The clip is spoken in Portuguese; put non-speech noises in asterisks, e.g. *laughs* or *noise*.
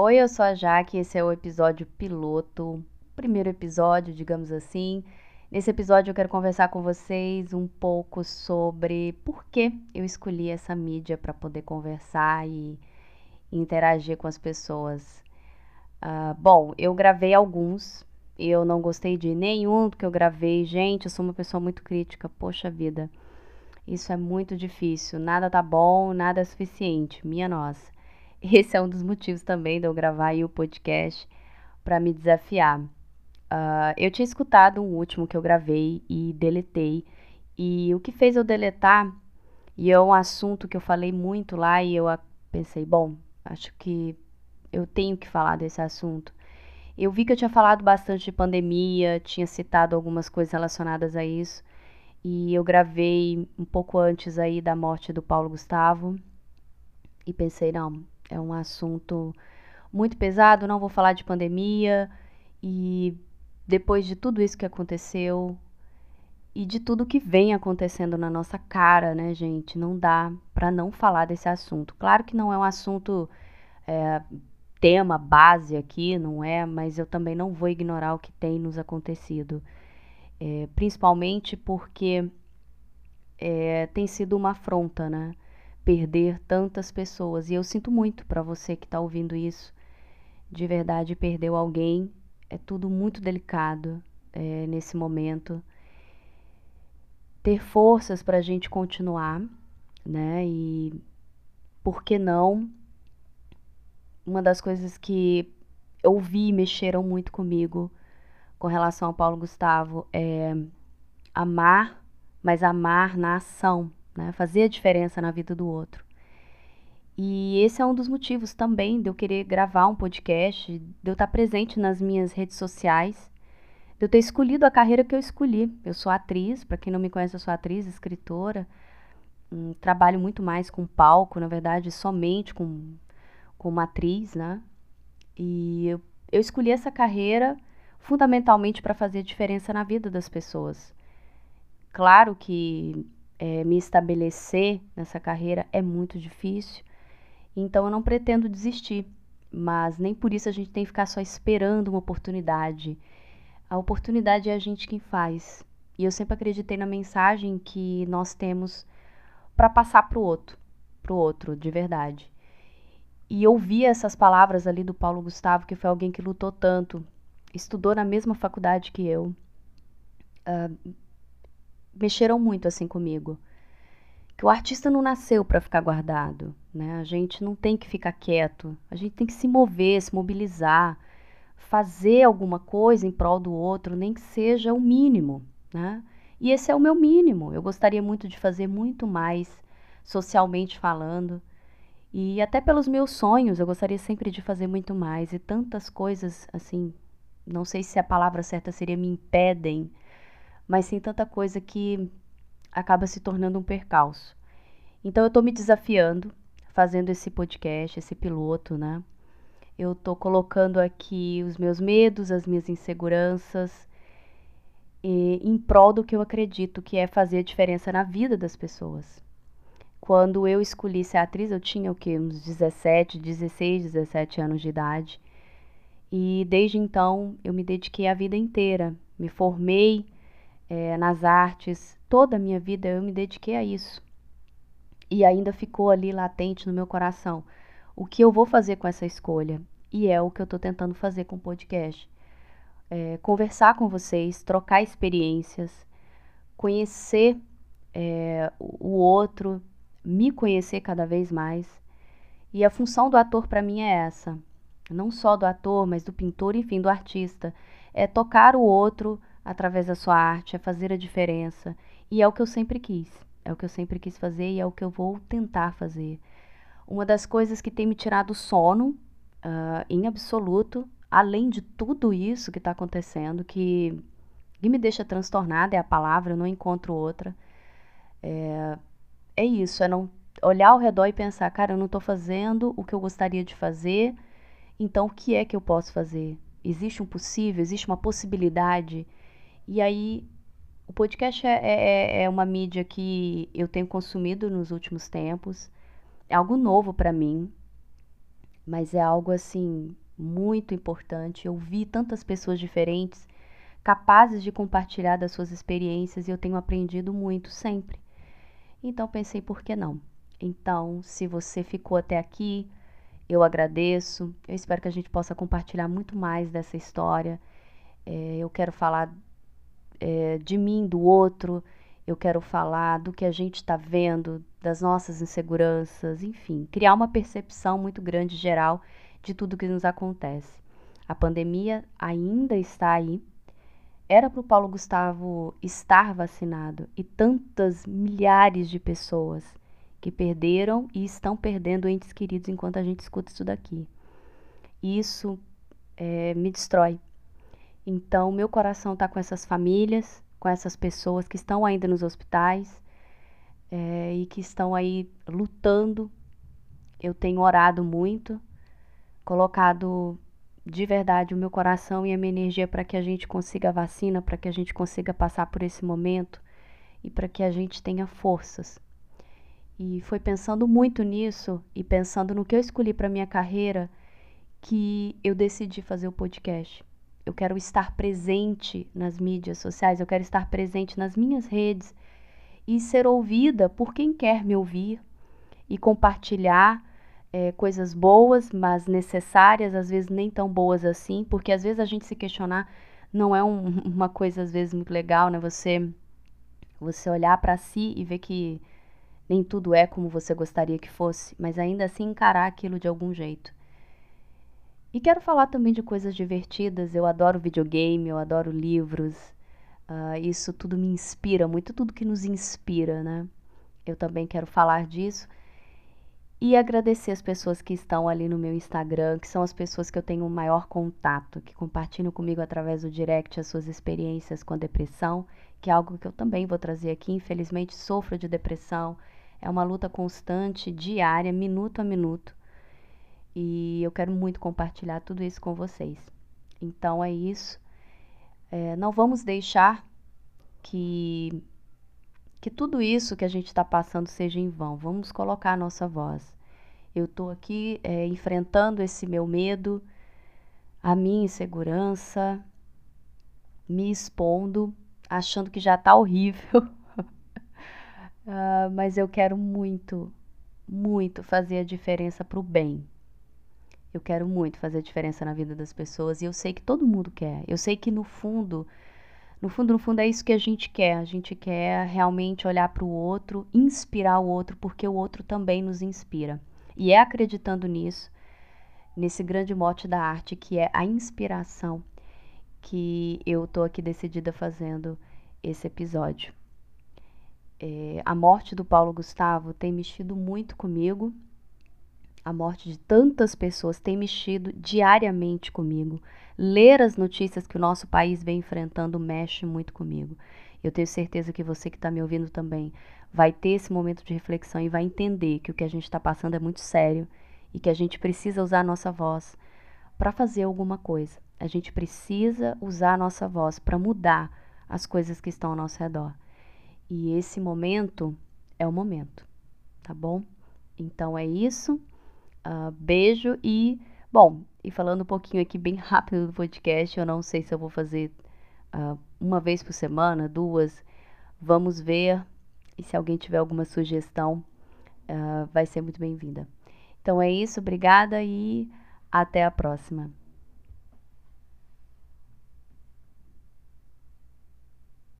Oi, eu sou a Jaque, esse é o episódio piloto, primeiro episódio, digamos assim. Nesse episódio eu quero conversar com vocês um pouco sobre por que eu escolhi essa mídia para poder conversar e, interagir com as pessoas. Uh, bom, eu gravei alguns, eu não gostei de nenhum que eu gravei. Gente, eu sou uma pessoa muito crítica, poxa vida. Isso é muito difícil, nada tá bom, nada é suficiente, minha nossa. *laughs* Esse é um dos motivos também de eu gravar aí o podcast para me desafiar. Uh, eu tinha escutado um último que eu gravei e deletei. E o que fez eu deletar, e é um assunto que eu falei muito lá, e eu pensei, bom, acho que eu tenho que falar desse assunto. Eu vi que eu tinha falado bastante de pandemia, tinha citado algumas coisas relacionadas a isso, e eu gravei um pouco antes aí da morte do Paulo Gustavo, e pensei, não, é um assunto muito pesado, não vou falar de pandemia e depois de tudo isso que aconteceu e de tudo que vem acontecendo na nossa cara, né, gente, não dá para não falar desse assunto. Claro que não é um assunto é, tema base aqui, não é, mas eu também não vou ignorar o que tem nos acontecido, é, principalmente porque é, tem sido uma afronta, né? Perder tantas pessoas. E eu sinto muito para você que está ouvindo isso. De verdade, perdeu alguém. É tudo muito delicado é, nesse momento. Ter forças para a gente continuar, né? E por que não? Uma das coisas que eu vi mexeram muito comigo com relação ao Paulo Gustavo é amar, mas amar na ação né? Fazer a diferença na vida do outro. E esse é um dos motivos também de eu querer gravar um podcast, de eu estar presente nas minhas redes sociais, de eu ter escolhido a carreira que eu escolhi. Eu sou atriz, para quem não me conhece, eu sou atriz, escritora. Um, trabalho muito mais com palco, na verdade, somente com, com uma atriz, né? E eu, eu escolhi essa carreira fundamentalmente para fazer diferença na vida das pessoas. Claro que é, me estabelecer nessa carreira é muito difícil, então eu não pretendo desistir, mas nem por isso a gente tem que ficar só esperando uma oportunidade. A oportunidade é a gente quem faz. E eu sempre acreditei na mensagem que nós temos para passar para o outro, para o outro, de verdade. E ouvir essas palavras ali do Paulo Gustavo, que foi alguém que lutou tanto, estudou na mesma faculdade que eu, uh, mexeram muito assim comigo. Que o artista não nasceu para ficar guardado, né? A gente não tem que ficar quieto, a gente tem que se mover, se mobilizar, fazer alguma coisa em prol do outro, nem que seja o mínimo, né? E esse é o meu mínimo. Eu gostaria muito de fazer muito mais socialmente falando. E até pelos meus sonhos, eu gostaria sempre de fazer muito mais. E tantas coisas, assim, não sei se a palavra certa seria me impedem mas tem tanta coisa que acaba se tornando um percalço. Então eu estou me desafiando, fazendo esse podcast, esse piloto, né? Eu estou colocando aqui os meus medos, as minhas inseguranças, e, em prol do que eu acredito que é fazer a diferença na vida das pessoas. Quando eu escolhi ser atriz, eu tinha o quê? Uns 17, 16, 17 anos de idade. E desde então eu me dediquei a vida inteira. Me formei é, nas artes, toda a minha vida eu me dediquei a isso. E ainda ficou ali latente no meu coração o que eu vou fazer com essa escolha. E é o que eu estou tentando fazer com o podcast. É, conversar com vocês, trocar experiências, conhecer é, o outro, me conhecer cada vez mais. E a função do ator para mim é essa. Não só do ator, mas do pintor, enfim, do artista. É tocar o outro através da sua arte, é fazer a diferença. E é o que eu sempre quis. É o que eu sempre quis fazer e é o que eu vou tentar fazer. Uma das coisas que tem me tirado o sono, uh, em absoluto, além de tudo isso que está acontecendo, que, que, me deixa transtornada, é a palavra, eu não encontro outra. É, é isso, é não olhar ao redor e pensar, cara, eu não estou fazendo o que eu gostaria de fazer, então o que é que eu posso fazer? Existe um possível, existe uma possibilidade e aí, o podcast é, é, é uma mídia que eu tenho consumido nos últimos tempos. É algo novo para mim. mas é algo assim muito importante. Eu vi tantas pessoas diferentes capazes de compartilhar das suas experiências e eu tenho aprendido muito sempre. Então pensei, por que não? Então, se você ficou até aqui, eu agradeço. Eu espero que a gente possa compartilhar muito mais dessa história. É, eu quero falar é, de mim, do outro. Eu quero falar do que a gente está vendo, das nossas inseguranças, enfim, criar uma percepção muito grande geral de tudo que nos acontece. A pandemia ainda está aí, era para o Paulo Gustavo estar vacinado e tantas milhares de pessoas que perderam e estão perdendo entes queridos enquanto a gente escuta isso daqui. Isso é, me destrói. Então, meu coração está com essas famílias, com essas pessoas que estão ainda nos hospitais é, e que estão aí lutando. Eu tenho orado muito, colocado de verdade o meu coração e a minha energia para que a gente consiga a vacina, para que a gente consiga passar por esse momento e para que a gente tenha forças. E foi pensando muito nisso e pensando no que eu escolhi para minha carreira que eu decidi fazer o podcast. Eu quero estar presente nas mídias sociais, eu quero estar presente nas minhas redes e ser ouvida por quem quer me ouvir e compartilhar é, coisas boas, mas necessárias, às vezes nem tão boas assim, porque às vezes a gente se questionar não é um, *laughs* uma coisa às vezes muito legal, né? Você você olhar para si e ver que nem tudo é como você gostaria que fosse, mas ainda assim encarar aquilo de algum jeito. E quero falar também de coisas divertidas. Eu adoro videogame, eu adoro livros. Uh, isso tudo me inspira muito, tudo que nos inspira, né? Eu também quero falar disso e agradecer as pessoas que estão ali no meu Instagram, que são as pessoas que eu tenho o maior contato, que compartilham comigo através do direct as suas experiências com a depressão, que é algo que eu também vou trazer aqui. Infelizmente, sofro de depressão. É uma luta constante, diária, minuto a minuto. E eu quero muito compartilhar tudo isso com vocês. Então é isso. É, não vamos deixar que que tudo isso que a gente está passando seja em vão. Vamos colocar a nossa voz. Eu estou aqui é, enfrentando esse meu medo, a minha insegurança, me expondo, achando que já está horrível. uh, *laughs* mas eu quero muito, muito fazer a diferença para o bem. Eu quero muito fazer diferença na vida das pessoas e eu sei que todo mundo quer. Eu sei que no fundo no fundo, no fundo, é isso que a gente quer. A gente quer realmente olhar para o outro, inspirar o outro, porque o outro também nos inspira. E é acreditando nisso, nesse grande mote da arte, que é a inspiração, que eu estou aqui decidida fazendo esse episódio. É, a morte do Paulo Gustavo tem mexido muito comigo. A morte de tantas pessoas tem mexido diariamente comigo. Ler as notícias que o nosso país vem enfrentando mexe muito comigo. Eu tenho certeza que você que está me ouvindo também vai ter esse momento de reflexão e vai entender que o que a gente está passando é muito sério e que a gente precisa usar a nossa voz para fazer alguma coisa. A gente precisa usar a nossa voz para mudar as coisas que estão ao nosso redor. E esse momento é o momento, tá bom? Então é isso. Uh, beijo e, bom, e falando um pouquinho aqui bem rápido do podcast, eu não sei se eu vou fazer uh, uma vez por semana, duas. Vamos ver. E se alguém tiver alguma sugestão, uh, vai ser muito bem-vinda. Então é isso, obrigada e até a próxima.